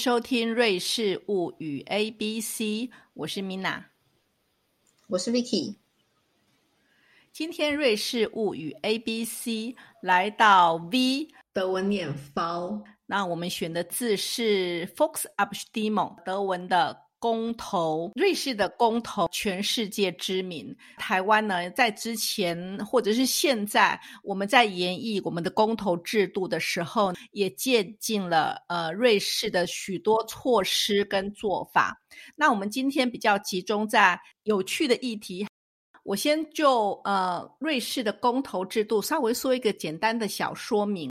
迎收听《瑞士物语 A B C》，我是 Mina，我是 Vicky。今天《瑞士物语 A B C》来到 V 德文念 “F”，那我们选的字是 Volksabstimmung，德文的。公投，瑞士的公投全世界知名。台湾呢，在之前或者是现在，我们在研议我们的公投制度的时候，也借鉴了呃瑞士的许多措施跟做法。那我们今天比较集中在有趣的议题，我先就呃瑞士的公投制度稍微说一个简单的小说明。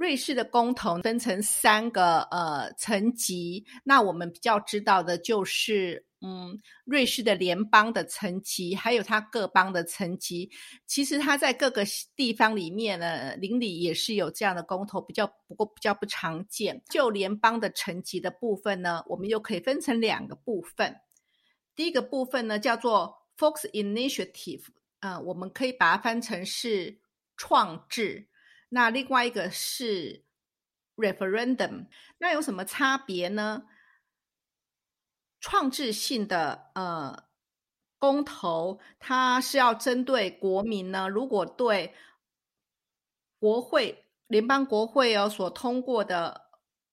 瑞士的公投分成三个呃层级，那我们比较知道的就是，嗯，瑞士的联邦的层级，还有它各邦的层级。其实它在各个地方里面呢，邻里也是有这样的公投，比较不过比较不常见。就联邦的层级的部分呢，我们又可以分成两个部分。第一个部分呢叫做 Fox Initiative，呃，我们可以把它翻成是创制。那另外一个是 referendum，那有什么差别呢？创制性的呃公投，它是要针对国民呢，如果对国会联邦国会哦所通过的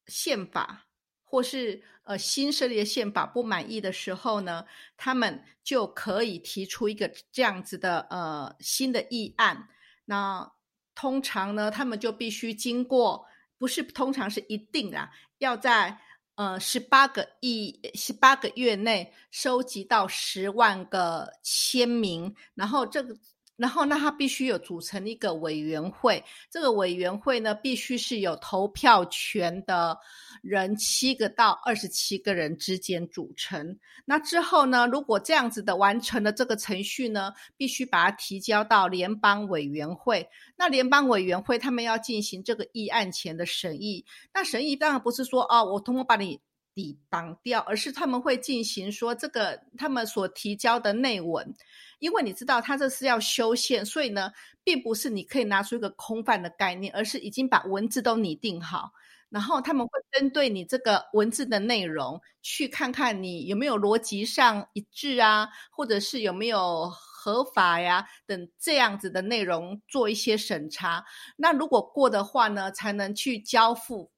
宪法或是呃新设立的宪法不满意的时候呢，他们就可以提出一个这样子的呃新的议案。那通常呢，他们就必须经过，不是通常是一定啊，要在呃十八个亿十八个月内收集到十万个签名，然后这个。然后，那他必须有组成一个委员会，这个委员会呢，必须是有投票权的人，七个到二十七个人之间组成。那之后呢，如果这样子的完成了这个程序呢，必须把它提交到联邦委员会。那联邦委员会他们要进行这个议案前的审议。那审议当然不是说哦，我通过把你抵挡掉，而是他们会进行说这个他们所提交的内文。因为你知道，他这是要修宪，所以呢，并不是你可以拿出一个空泛的概念，而是已经把文字都拟定好，然后他们会针对你这个文字的内容，去看看你有没有逻辑上一致啊，或者是有没有合法呀等这样子的内容做一些审查。那如果过的话呢，才能去交付，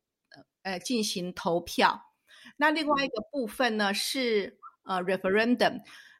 呃，进行投票。那另外一个部分呢是呃 referendum。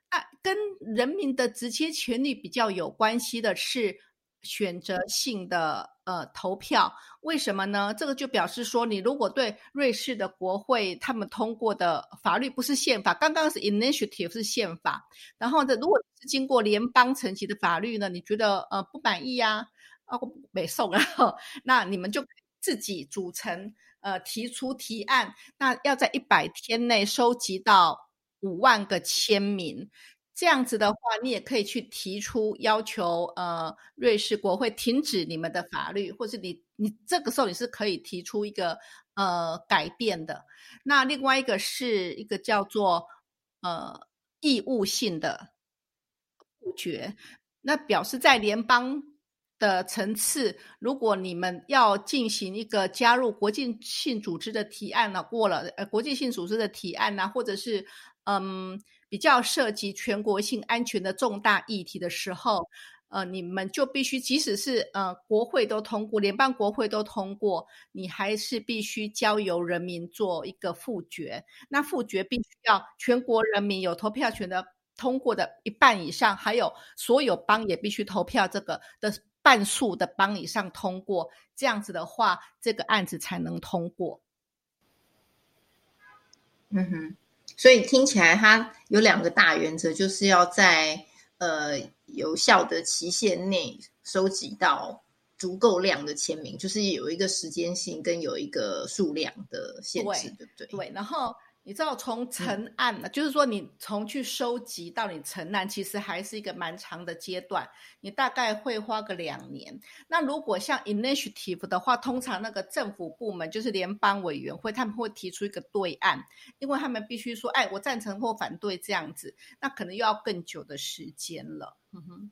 那跟人民的直接权利比较有关系的是选择性的呃投票，为什么呢？这个就表示说，你如果对瑞士的国会他们通过的法律不是宪法，刚刚是 initiative 是宪法，然后呢，如果是经过联邦层级的法律呢，你觉得呃不满意呀？啊，没送啊，那你们就自己组成呃提出提案，那要在一百天内收集到。五万个签名，这样子的话，你也可以去提出要求，呃，瑞士国会停止你们的法律，或是你你这个时候你是可以提出一个呃改变的。那另外一个是一个叫做呃义务性的否决，那表示在联邦的层次，如果你们要进行一个加入国际性组织的提案呢，过了呃国际性组织的提案呢，或者是嗯，比较涉及全国性安全的重大议题的时候，呃，你们就必须，即使是呃国会都通过，联邦国会都通过，你还是必须交由人民做一个复决。那复决必须要全国人民有投票权的通过的一半以上，还有所有邦也必须投票这个的半数的帮以上通过，这样子的话，这个案子才能通过。嗯哼。所以听起来，它有两个大原则，就是要在呃有效的期限内收集到足够量的签名，就是有一个时间性跟有一个数量的限制，对不对？对，然后。你知道从成案呢，就是说你从去收集到你成案，其实还是一个蛮长的阶段，你大概会花个两年。那如果像 initiative 的话，通常那个政府部门就是联邦委员会，他们会提出一个对案，因为他们必须说，哎，我赞成或反对这样子，那可能又要更久的时间了。嗯哼，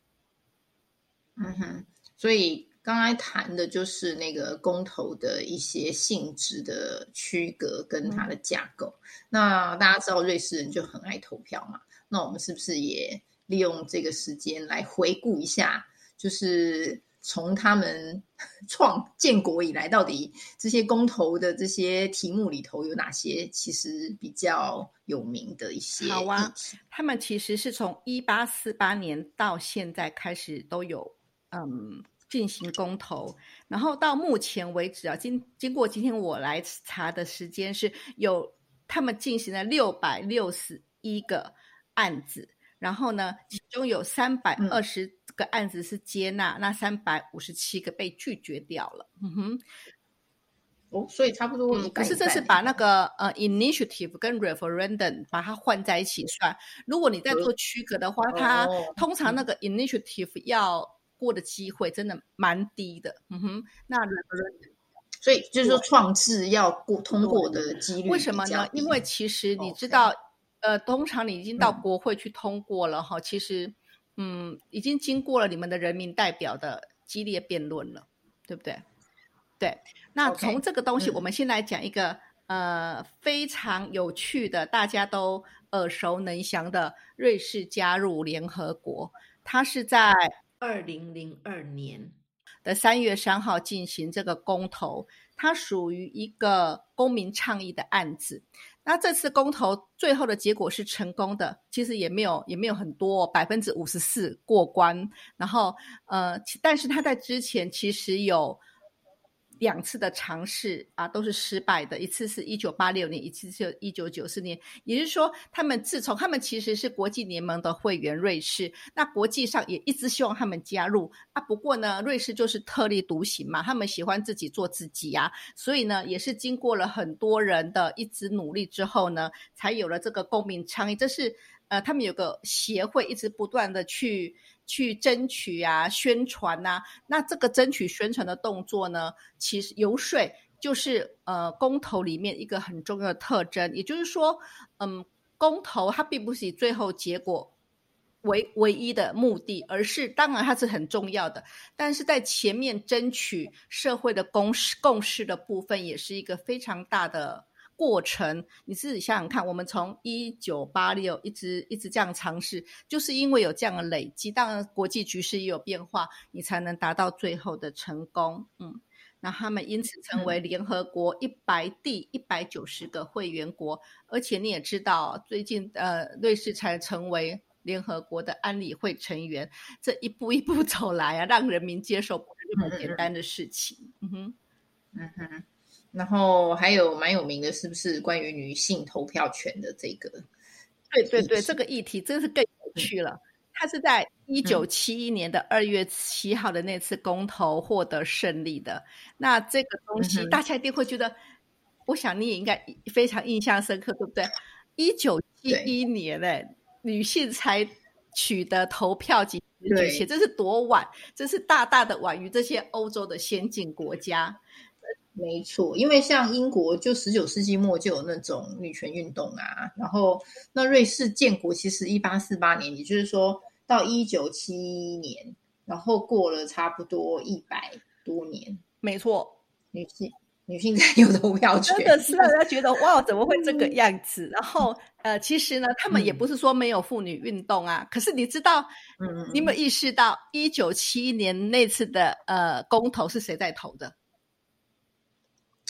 嗯哼，所以。刚才谈的就是那个公投的一些性质的区隔跟它的架构。那大家知道瑞士人就很爱投票嘛，那我们是不是也利用这个时间来回顾一下，就是从他们 创建国以来，到底这些公投的这些题目里头有哪些其实比较有名的一些？好啊，他们其实是从一八四八年到现在开始都有嗯进行公投，然后到目前为止啊，经经过今天我来查的时间是有他们进行了六百六十一个案子。然后呢，其中有三百二十个案子是接纳，那三百五十七个被拒绝掉了。嗯哼，哦，所以差不多。可是这是把那个呃 initiative 跟 referendum 把它换在一起算。如果你在做区隔的话，它通常那个 initiative 要过的机会真的蛮低的。嗯哼，那所以就是说创制要过通过的几率为什么呢？因为其实你知道。呃，通常你已经到国会去通过了哈，其实，嗯，已经经过了你们的人民代表的激烈辩论了，对不对？对，那从这个东西，我们先来讲一个呃非常有趣的，大家都耳熟能详的瑞士加入联合国，它是在二零零二年的三月三号进行这个公投，它属于一个公民倡议的案子。那这次公投最后的结果是成功的，其实也没有也没有很多，百分之五十四过关。然后呃，但是他在之前其实有。两次的尝试啊，都是失败的。一次是一九八六年，一次是一九九四年。也就是说，他们自从他们其实是国际联盟的会员，瑞士那国际上也一直希望他们加入啊。不过呢，瑞士就是特立独行嘛，他们喜欢自己做自己呀。所以呢，也是经过了很多人的一直努力之后呢，才有了这个公民倡议。这是呃，他们有个协会一直不断的去。去争取啊，宣传呐，那这个争取宣传的动作呢，其实游说就是呃公投里面一个很重要的特征。也就是说，嗯，公投它并不是以最后结果为唯一的目的，而是当然它是很重要的，但是在前面争取社会的共识共识的部分，也是一个非常大的。过程，你自己想想看，我们从一九八六一直一直这样尝试，就是因为有这样的累积，当然国际局势也有变化，你才能达到最后的成功。嗯，那他们因此成为联合国一百第一百九十个会员国，而且你也知道，最近呃，瑞士才成为联合国的安理会成员，这一步一步走来啊，让人民接受不是那么简单的事情。嗯哼，嗯哼。然后还有蛮有名的，是不是关于女性投票权的这个？对对对，这个议题真是更有趣了。它是在一九七一年的二月七号的那次公投获得胜利的。那这个东西大家一定会觉得，我想你也应该非常印象深刻，对不对？一九七一年嘞，女性才取得投票及决权，这是多晚？这是大大的晚于这些欧洲的先进国家。没错，因为像英国就十九世纪末就有那种女权运动啊，然后那瑞士建国其实一八四八年，也就是说到一九七一年，然后过了差不多一百多年。没错，女性女性才有投票权，真的是让人家觉得 哇，怎么会这个样子？然后呃，其实呢，他们也不是说没有妇女运动啊，可是你知道，嗯，你有没有意识到一九七一年那次的呃公投是谁在投的？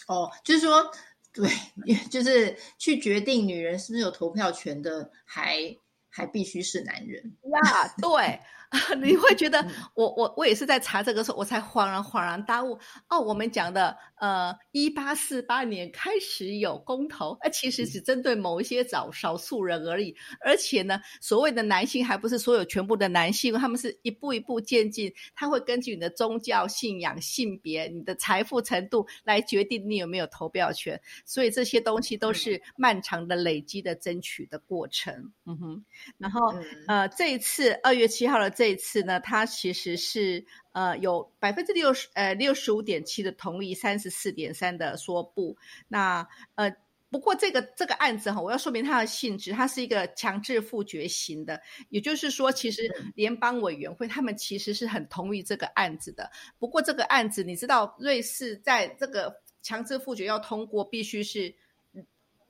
哦，就是说，对，就是去决定女人是不是有投票权的，还还必须是男人呀，对。你会觉得我我我也是在查这个时候，我才恍然恍然大悟哦。我们讲的呃，一八四八年开始有公投，呃，其实只针对某一些少少数人而已。而且呢，所谓的男性还不是所有全部的男性，他们是一步一步渐进，他会根据你的宗教信仰、性别、你的财富程度来决定你有没有投票权。所以这些东西都是漫长的累积的争取的过程。嗯哼，然后呃，这一次二月七号的。这一次呢，它其实是呃有百分之六十呃六十五点七的同意，三十四点三的说不。那呃不过这个这个案子哈，我要说明它的性质，它是一个强制复决型的，也就是说，其实联邦委员会他们其实是很同意这个案子的。不过这个案子，你知道，瑞士在这个强制复决要通过，必须是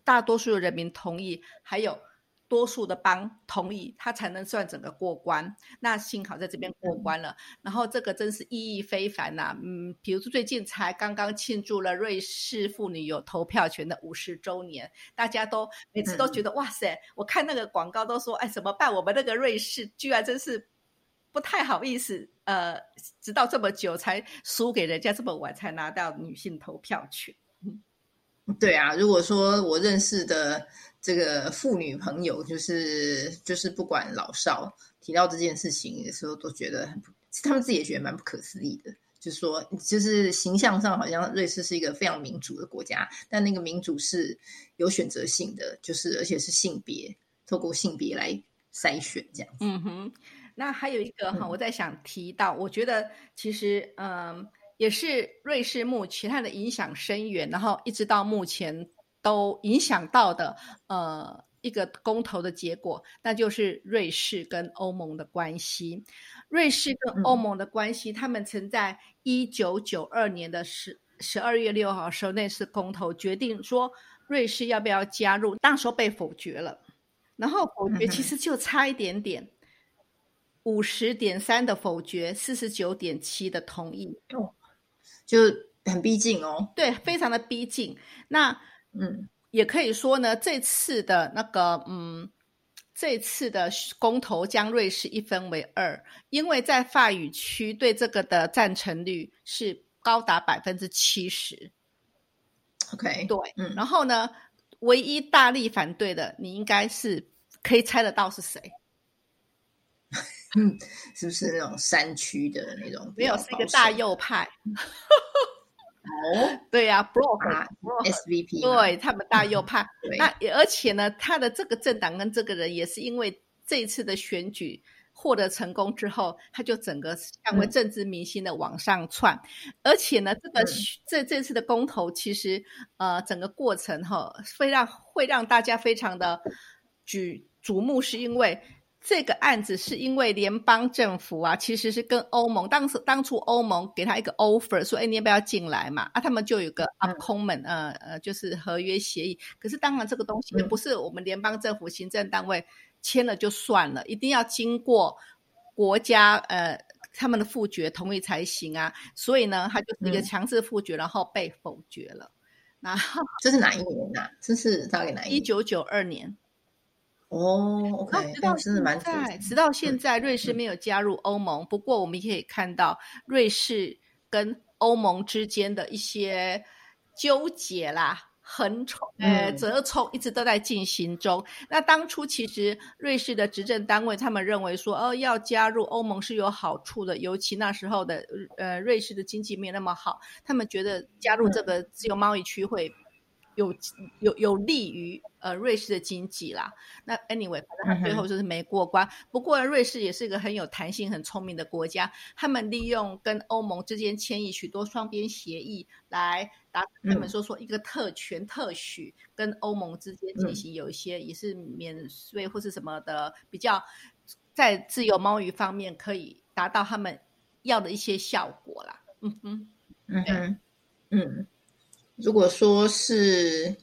大多数的人民同意，还有。多数的邦同意，他才能算整个过关。那幸好在这边过关了。然后这个真是意义非凡呐，嗯，比如说最近才刚刚庆祝了瑞士妇女有投票权的五十周年，大家都每次都觉得哇塞，我看那个广告都说，哎，怎么办？我们那个瑞士居然真是不太好意思，呃，直到这么久才输给人家，这么晚才拿到女性投票权。对啊，如果说我认识的。这个妇女朋友就是就是不管老少提到这件事情的时候，都觉得很不，他们自己也觉得蛮不可思议的。就是说，就是形象上好像瑞士是一个非常民主的国家，但那个民主是有选择性的，就是而且是性别透过性别来筛选这样。嗯哼，那还有一个哈，我在想提到，我觉得其实嗯，也是瑞士目前它的影响深远，然后一直到目前。都影响到的呃一个公投的结果，那就是瑞士跟欧盟的关系。瑞士跟欧盟的关系，他们曾在一九九二年的十十二月六号时候那次公投决定说瑞士要不要加入，当时候被否决了。然后否决其实就差一点点，五十点三的否决，四十九点七的同意，就很逼近哦。对，非常的逼近。那嗯，也可以说呢，这次的那个，嗯，这次的公投将瑞士一分为二，因为在法语区对这个的赞成率是高达百分之七十。OK，对，嗯，然后呢，唯一大力反对的，你应该是可以猜得到是谁？嗯，是不是那种山区的那种？没有，是一个大右派。哦，对呀，Block，SVP，对他们大右派。那而且呢，他的这个政党跟这个人也是因为这一次的选举获得成功之后，他就整个成为政治明星的往上窜。而且呢，这个这这次的公投其实呃整个过程哈，会让会让大家非常的举瞩目，是因为。这个案子是因为联邦政府啊，其实是跟欧盟当时当初欧盟给他一个 offer，说，哎，你要不要进来嘛？啊，他们就有个 a c c o m m e n t 呃呃，就是合约协议。可是当然这个东西不是我们联邦政府行政单位签了就算了，一定要经过国家呃他们的复决同意才行啊。所以呢，他就是一个强制复决，然后被否决了。然后这是哪一年呢？这是大概哪一？一九九二年。哦，OK，直到现在，直到现在，瑞士没有加入欧盟。不过，我们也可以看到瑞士跟欧盟之间的一些纠结啦、横冲、呃折冲，一直都在进行中。那当初其实瑞士的执政单位他们认为说，哦，要加入欧盟是有好处的，尤其那时候的呃瑞士的经济没有那么好，他们觉得加入这个自由贸易区会。有有有利于呃瑞士的经济啦。那 anyway，反正他最后就是没过关。不过瑞士也是一个很有弹性、很聪明的国家。他们利用跟欧盟之间签议许多双边协议，来达他们说说一个特权特许，跟欧盟之间进行有一些也是免税或是什么的，比较在自由贸易方面可以达到他们要的一些效果啦。嗯哼，嗯哼，嗯。如果说是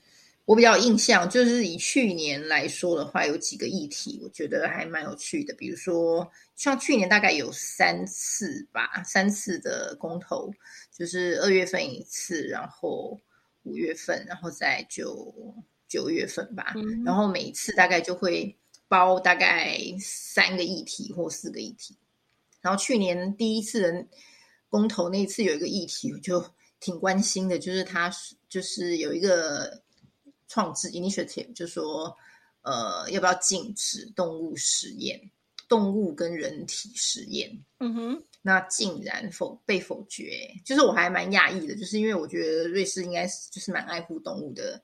我比较印象，就是以去年来说的话，有几个议题，我觉得还蛮有趣的。比如说，像去年大概有三次吧，三次的公投，就是二月份一次，然后五月份，然后再九九月份吧。然后每一次大概就会包大概三个议题或四个议题。然后去年第一次的公投那一次有一个议题，我就。挺关心的，就是他就是有一个创制 initiative，就说呃要不要禁止动物实验，动物跟人体实验。嗯哼，那竟然否被否决，就是我还蛮讶异的，就是因为我觉得瑞士应该是就是蛮爱护动物的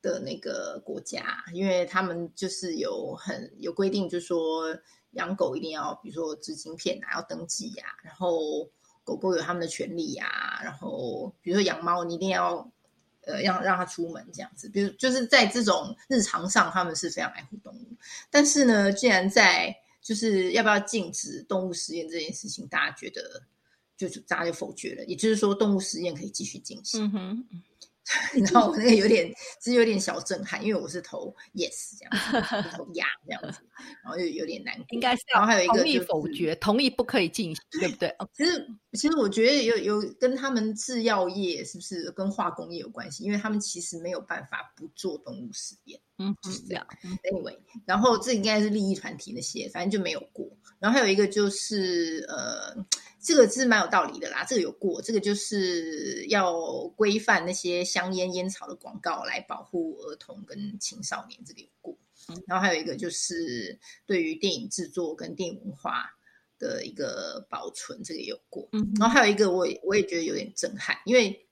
的那个国家，因为他们就是有很有规定，就是说养狗一定要比如说纸晶片啊要登记呀，然后。狗狗有他们的权利呀，然后比如说养猫，你一定要呃，让让它出门这样子，比如就是在这种日常上，他们是非常爱护动物。但是呢，既然在就是要不要禁止动物实验这件事情，大家觉得就是大家就否决了，也就是说，动物实验可以继续进行。嗯哼，你知道我那个有点，其实有点小震撼，因为我是投 yes 这样子，投呀这样子，然后就有点难过。应该是然后还有一个同意否决，同意不可以进行，对不对？哦其实，其实我觉得有有跟他们制药业是不是跟化工业有关系？因为他们其实没有办法不做动物实验。嗯就是哼，这样嗯 Anyway，然后这应该是利益团体那些，反正就没有过。然后还有一个就是呃，这个是蛮有道理的啦，这个有过，这个就是要规范那些香烟烟草的广告来保护儿童跟青少年，这个有过。然后还有一个就是对于电影制作跟电影文化的一个保存，这个也有过。嗯然后还有一个我我也觉得有点震撼，因为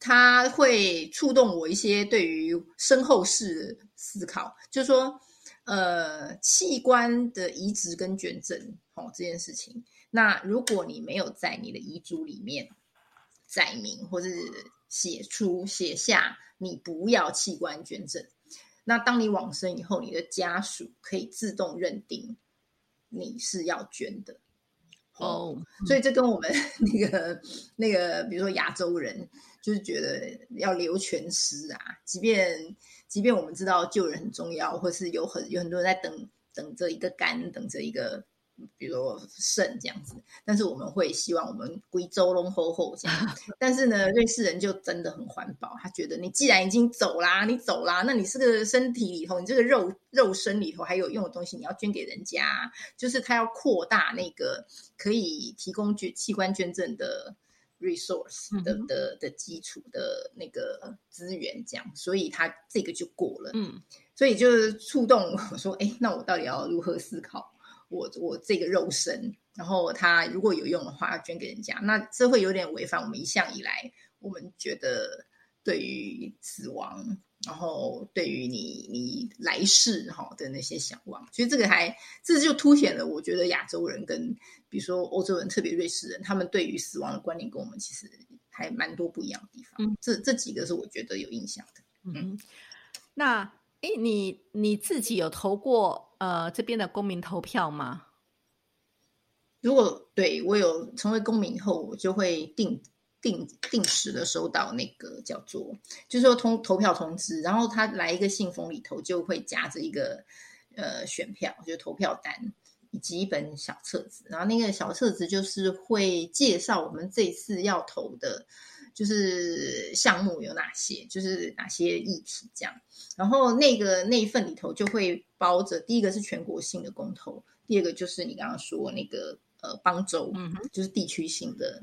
它会触动我一些对于身后事的思考，就是说，呃，器官的移植跟捐赠，哦，这件事情，那如果你没有在你的遗嘱里面载明，或是写出写下你不要器官捐赠，那当你往生以后，你的家属可以自动认定你是要捐的。哦，所以这跟我们 那个那个，比如说亚洲人，就是觉得要留全尸啊，即便即便我们知道救人很重要，或是有很有很多人在等等着一个肝，等着一个。比如说肾这样子，但是我们会希望我们贵州龙吼吼这样。但是呢，瑞士人就真的很环保，他觉得你既然已经走啦，你走啦，那你这个身体里头，你这个肉肉身里头还有用的东西，你要捐给人家，就是他要扩大那个可以提供捐器官捐赠的 resource 的嗯的的基础的那个资源，这样，所以他这个就过了。嗯所以就是触动我说，哎，那我到底要如何思考我我这个肉身？然后他如果有用的话，要捐给人家，那这会有点违反我们一向以来我们觉得对于死亡，然后对于你你来世哈的那些向往。所以这个还这就凸显了，我觉得亚洲人跟比如说欧洲人，特别瑞士人，他们对于死亡的观念跟我们其实还蛮多不一样的地方。嗯这这几个是我觉得有印象的。嗯，那诶，你你自己有投过呃这边的公民投票吗？如果对我有成为公民以后，我就会定定定时的收到那个叫做，就是说通投票通知，然后他来一个信封里头就会夹着一个呃选票，就投票单以及一本小册子，然后那个小册子就是会介绍我们这次要投的。就是项目有哪些，就是哪些议题这样，然后那个那一份里头就会包着，第一个是全国性的公投，第二个就是你刚刚说那个呃邦州，嗯哼就是地区性的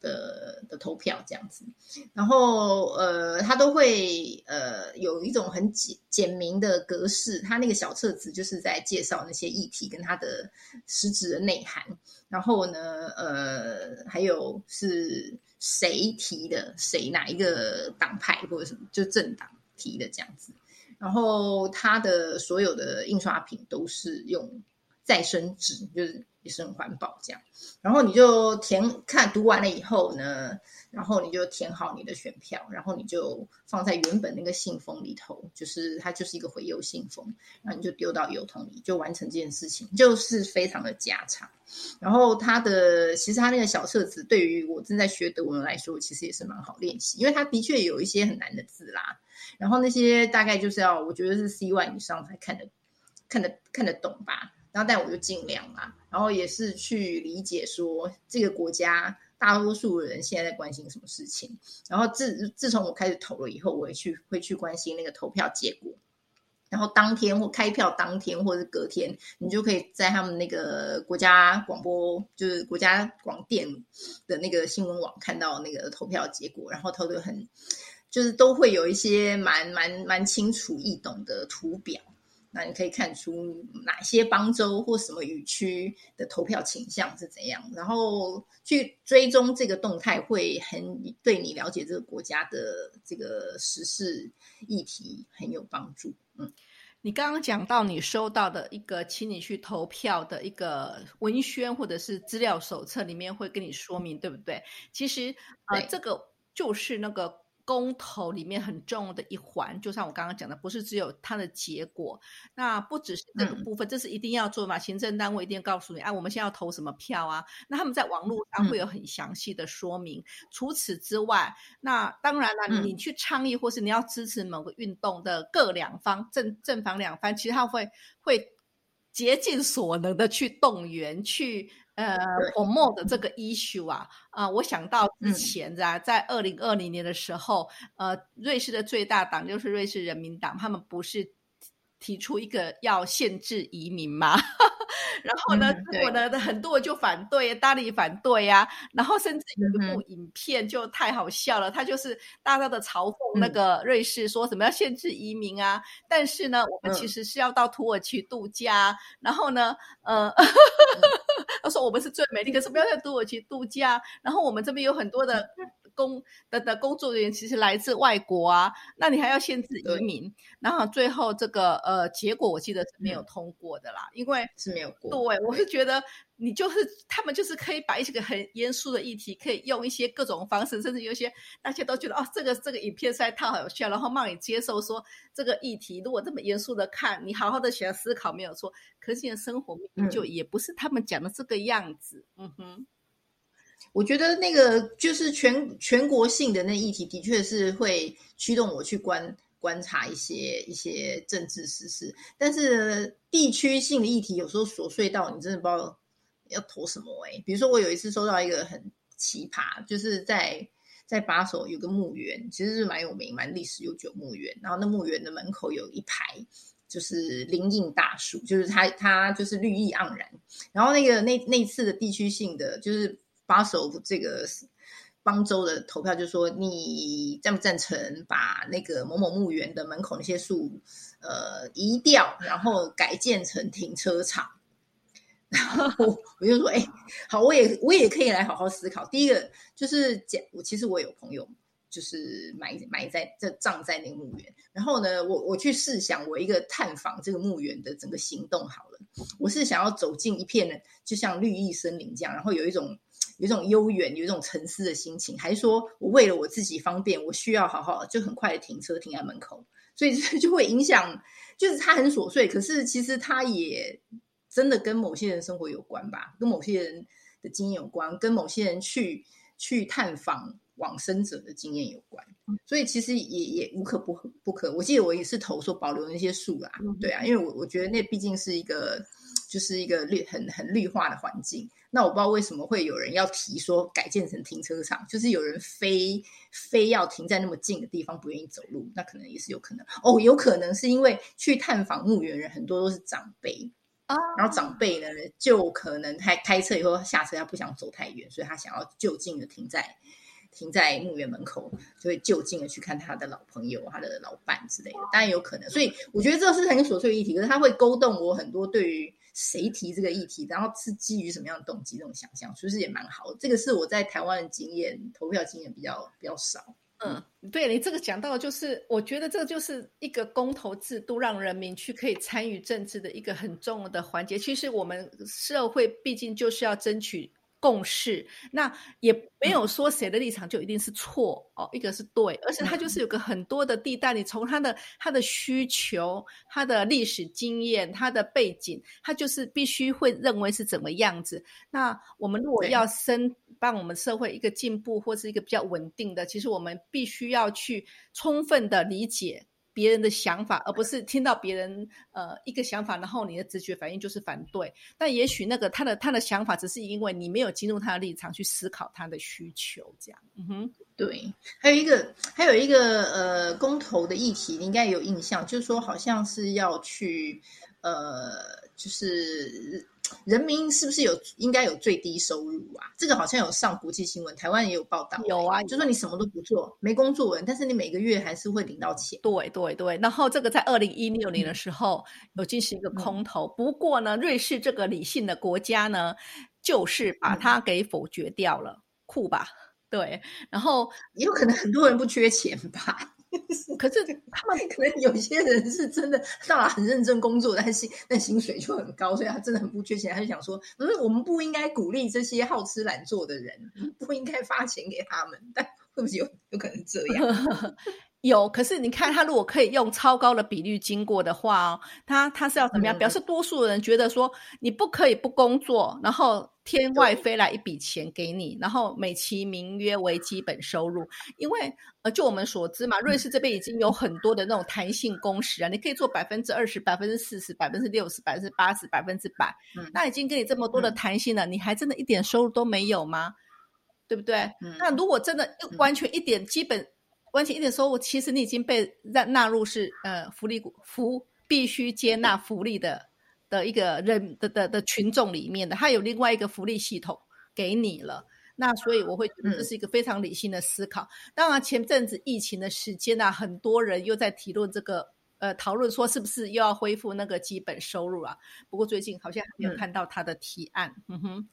的的投票这样子，然后呃，它都会呃有一种很简简明的格式，它那个小册子就是在介绍那些议题跟它的实质的内涵，然后呢，呃，还有是谁提的，谁哪一个党派或者什么就政党提的这样子，然后它的所有的印刷品都是用再生纸，就是也是很环保这样。然后你就填看读完了以后呢，然后你就填好你的选票，然后你就放在原本那个信封里头，就是它就是一个回邮信封，然后你就丢到邮筒里，就完成这件事情，就是非常的家常。然后它的其实它那个小册子对于我正在学德文来说，其实也是蛮好练习，因为它的确有一些很难的字啦，然后那些大概就是要我觉得是 C one 以上才看得看得看得懂吧。然后但我就尽量啦，然后也是去理解说这个国家大多数人现在在关心什么事情。然后自自从我开始投了以后，我也去会去关心那个投票结果。然后当天或开票当天或者是隔天，你就可以在他们那个国家广播，就是国家广电的那个新闻网看到那个投票结果，然后投的很，就是都会有一些蛮蛮蛮清楚易懂的图表。那你可以看出哪些邦州或什么语区的投票倾向是怎样，然后去追踪这个动态，会很对你了解这个国家的这个时事议题很有帮助。嗯，你刚刚讲到你收到的一个请你去投票的一个文宣或者是资料手册里面会跟你说明，对不对？其实呃，这个就是那个公投里面很重要的一环，就像我刚刚讲的，不是只有它的结果，那不只是这个部分，这是一定要做嘛？行政单位一定要告诉你，啊，我们现在要投什么票啊？那他们在网络上会有很详细的说明。除此之外，那当然了，你去倡议或是你要支持某个运动的各两方正正反两方，其实他会会竭尽所能的去动员去。呃，promo 的这个 issue 啊，啊，我想到之前在在二零二零年的时候，呃，瑞士的最大党就是瑞士人民党，他们不是提出一个要限制移民吗？然后呢，结果呢，很多人就反对，大力反对呀。然后甚至有一部影片就太好笑了，他就是大大的嘲讽那个瑞士，说什么要限制移民啊？但是呢，我们其实是要到土耳其度假。然后呢，呃，他说我们是最美丽，可是不要在土耳其度假。然后我们这边有很多的。工的的工作人员其实来自外国啊，那你还要限制移民，然后最后这个呃结果我记得是没有通过的啦，因为是没有过。对，我是觉得你就是他们就是可以把一些个很严肃的议题，可以用一些各种方式，甚至有些大家都觉得哦，这个这个影片实在太好笑，然后让你接受说这个议题如果这么严肃的看，你好好的想思考没有错，可是现在生活就也不是他们讲的这个样子，嗯哼。我觉得那个就是全全国性的那议题，的确是会驱动我去观观察一些一些政治时事。但是地区性的议题有时候琐碎到你真的不知道要投什么哎。比如说我有一次收到一个很奇葩，就是在在把手有个墓园，其实是蛮有名、蛮历史悠久墓园。然后那墓园的门口有一排就是林荫大树，就是它它就是绿意盎然。然后那个那那次的地区性的就是。把手这个邦州的投票，就说你赞不赞成把那个某某墓园的门口那些树呃移掉，然后改建成停车场。然后我就说，哎，好，我也我也可以来好好思考。第一个就是讲，我其实我有朋友就是埋埋在这葬在那个墓园。然后呢，我我去试想我一个探访这个墓园的整个行动好了，我是想要走进一片就像绿意森林这样，然后有一种。有一种悠远、有一种沉思的心情，还是说我为了我自己方便，我需要好好就很快的停车停在门口，所以就会影响，就是它很琐碎，可是其实它也真的跟某些人生活有关吧，跟某些人的经验有关，跟某些人去去探访往生者的经验有关，所以其实也也无可不不可。我记得我也是投说保留那些树啦，对啊，因为我我觉得那毕竟是一个。就是一个绿很很绿化的环境，那我不知道为什么会有人要提说改建成停车场，就是有人非非要停在那么近的地方不愿意走路，那可能也是有可能哦，有可能是因为去探访墓园人很多都是长辈啊，然后长辈呢就可能开开车以后下车他不想走太远，所以他想要就近的停在停在墓园门口，就会就近的去看他的老朋友、他的老伴之类的，当然有可能，所以我觉得这是很琐碎的议题，可是它会勾动我很多对于。谁提这个议题，然后是基于什么样的动机？这种想象其实也蛮好。这个是我在台湾的经验，投票经验比较比较少。嗯，对你这个讲到，就是我觉得这个就是一个公投制度，让人民去可以参与政治的一个很重要的环节。其实我们社会毕竟就是要争取。共识，那也没有说谁的立场就一定是错哦，一个是对，而且它就是有个很多的地带，你从他的他的需求、他的历史经验、他的背景，他就是必须会认为是怎么样子。那我们如果要生帮我们社会一个进步或是一个比较稳定的，其实我们必须要去充分的理解。别人的想法，而不是听到别人呃一个想法，然后你的直觉反应就是反对。但也许那个他的他的想法，只是因为你没有进入他的立场去思考他的需求，这样。嗯哼，对。还有一个还有一个呃公投的议题，你应该有印象，就是说好像是要去呃就是。人民是不是有应该有最低收入啊？这个好像有上国际新闻，台湾也有报道。有啊，就说你什么都不做，没工作，但是你每个月还是会领到钱。对对对，然后这个在二零一六年的时候有进行一个空投，不过呢，瑞士这个理性的国家呢，就是把它给否决掉了，酷吧？对，然后也有可能很多人不缺钱吧。可是他们可能有些人是真的到了很认真工作，但薪但薪水就很高，所以他真的很不缺钱。他就想说，嗯，我们不应该鼓励这些好吃懒做的人，不应该发钱给他们。但会不会有有可能这样？有，可是你看，他如果可以用超高的比率经过的话哦，他他是要怎么样？表示多数人觉得说你不可以不工作，然后天外飞来一笔钱给你，然后美其名曰为基本收入。因为呃，就我们所知嘛，瑞士这边已经有很多的那种弹性工时啊，你可以做百分之二十、百分之四十、百分之六十、百分之八十、百分之百。那已经给你这么多的弹性了，你还真的一点收入都没有吗？对不对？那如果真的完全一点基本。完全一点说，我，其实你已经被纳纳入是呃福利福必须接纳福利的的一个人的的的群众里面的，他有另外一个福利系统给你了。那所以我会觉得这是一个非常理性的思考。当然前阵子疫情的时间呢，很多人又在提论这个呃讨论说是不是又要恢复那个基本收入啊？不过最近好像没有看到他的提案。嗯哼，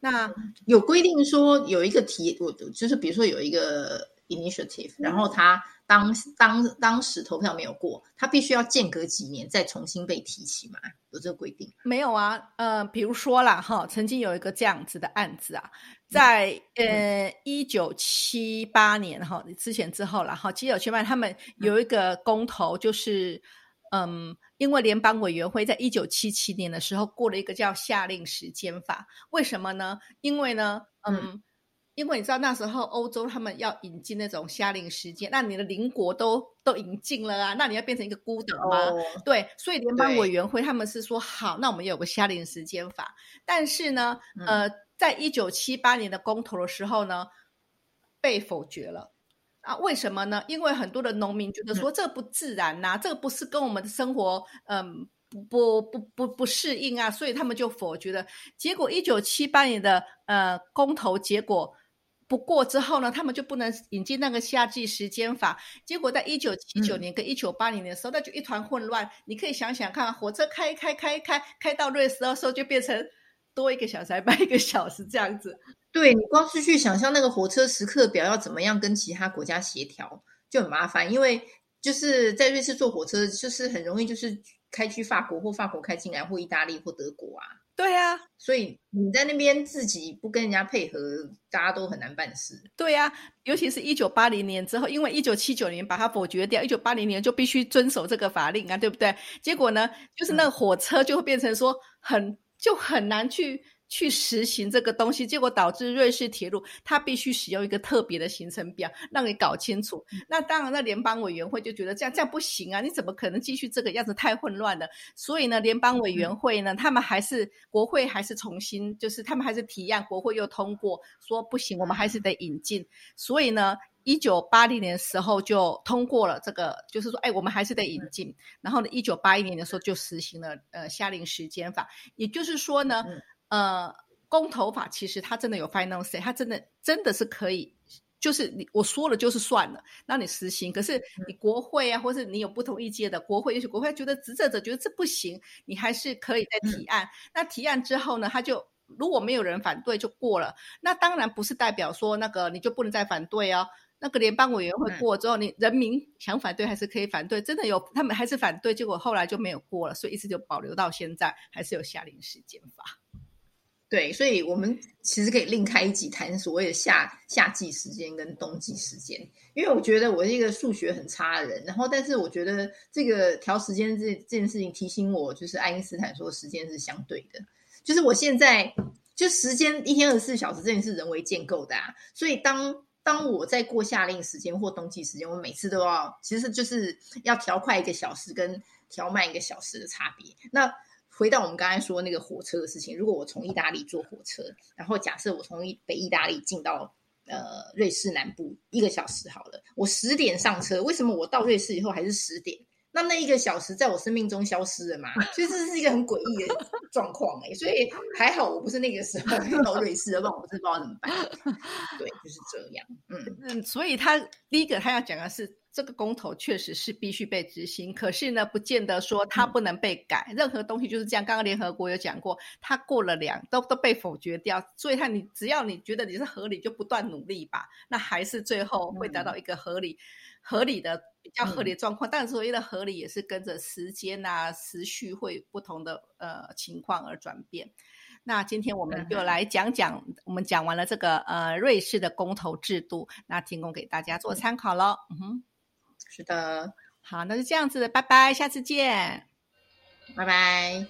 那有规定说有一个提我就是比如说有一个。initiative，然后他当当当时投票没有过，他必须要间隔几年再重新被提起嘛？有这个规定？没有啊，呃，比如说啦，哈，曾经有一个这样子的案子啊，在呃一九七八年哈之前之后了哈，基友七八他们有一个公投，就是嗯，因为联邦委员会在一九七七年的时候过了一个叫下令时间法，为什么呢？因为呢，嗯。因为你知道那时候欧洲他们要引进那种夏令时间，那你的邻国都都引进了啊，那你要变成一个孤岛吗？对，所以联邦委员会他们是说好，那我们有个夏令时间法，但是呢，呃，在一九七八年的公投的时候呢，被否决了啊？为什么呢？因为很多的农民觉得说这不自然呐，这个不是跟我们的生活嗯不不不不不适应啊，所以他们就否决了。结果一九七八年的呃公投结果。不过之后呢，他们就不能引进那个夏季时间法。结果在一九七九年跟一九八零年的时候，那就一团混乱。你可以想想看，火车开开开开开到瑞士的时候，就变成多一个小时还半一个小时这样子。对你光是去想象那个火车时刻表要怎么样跟其他国家协调，就很麻烦。因为就是在瑞士坐火车，就是很容易就是开去法国或法国开进来或意大利或德国啊。对呀，所以你在那边自己不跟人家配合，大家都很难办事。对呀，尤其是一九八零年之后，因为一九七九年把它否决掉，一九八零年就必须遵守这个法令啊，对不对？结果呢，就是那个火车就会变成说很就很难去。去实行这个东西，结果导致瑞士铁路它必须使用一个特别的行程表，让你搞清楚。那当然，那联邦委员会就觉得这样这样不行啊！你怎么可能继续这个样子？太混乱了。所以呢，联邦委员会呢，他们还是国会还是重新，就是他们还是提案，国会又通过说不行，我们还是得引进。所以呢，一九八零年的时候就通过了这个，就是说，哎，我们还是得引进。然后呢，一九八一年的时候就实行了呃下令时间法，也就是说呢。呃，公投法其实它真的有 final say，它真的真的是可以，就是你我说了就是算了，让你实行。可是你国会啊，或是你有不同意见的国会，也许国会觉得执政者觉得这不行，你还是可以再提案。那提案之后呢，他就如果没有人反对就过了。那当然不是代表说那个你就不能再反对哦。那个联邦委员会过之后，你人民想反对还是可以反对。真的有他们还是反对，结果后来就没有过了，所以一直就保留到现在，还是有下令时间法。对，所以我们其实可以另开一集谈所谓的夏夏季时间跟冬季时间，因为我觉得我是一个数学很差的人，然后但是我觉得这个调时间这这件事情提醒我，就是爱因斯坦说时间是相对的，就是我现在就时间一天二十四小时这件事人为建构的啊，所以当当我在过夏令时间或冬季时间，我每次都要其实就是要调快一个小时跟调慢一个小时的差别，那。回到我们刚才说那个火车的事情，如果我从意大利坐火车，然后假设我从北意大利进到呃瑞士南部一个小时好了，我十点上车，为什么我到瑞士以后还是十点？那那一个小时在我生命中消失了嘛？所以这是一个很诡异的状况哎，所以还好我不是那个时候到瑞士的，不然我真不知道怎么办。对，就是这样。嗯嗯，所以他第一个他要讲的是。这个公投确实是必须被执行，可是呢，不见得说它不能被改。任何东西就是这样。刚刚联合国有讲过，它过了两都都被否决掉。所以，看你只要你觉得你是合理，就不断努力吧。那还是最后会达到一个合理、合理的比较合理的状况。但是所谓的合理，也是跟着时间啊时序会不同的呃情况而转变。那今天我们就来讲讲，我们讲完了这个呃瑞士的公投制度，那提供给大家做参考喽。嗯哼。是的。好那就这样子拜拜下次见。拜拜。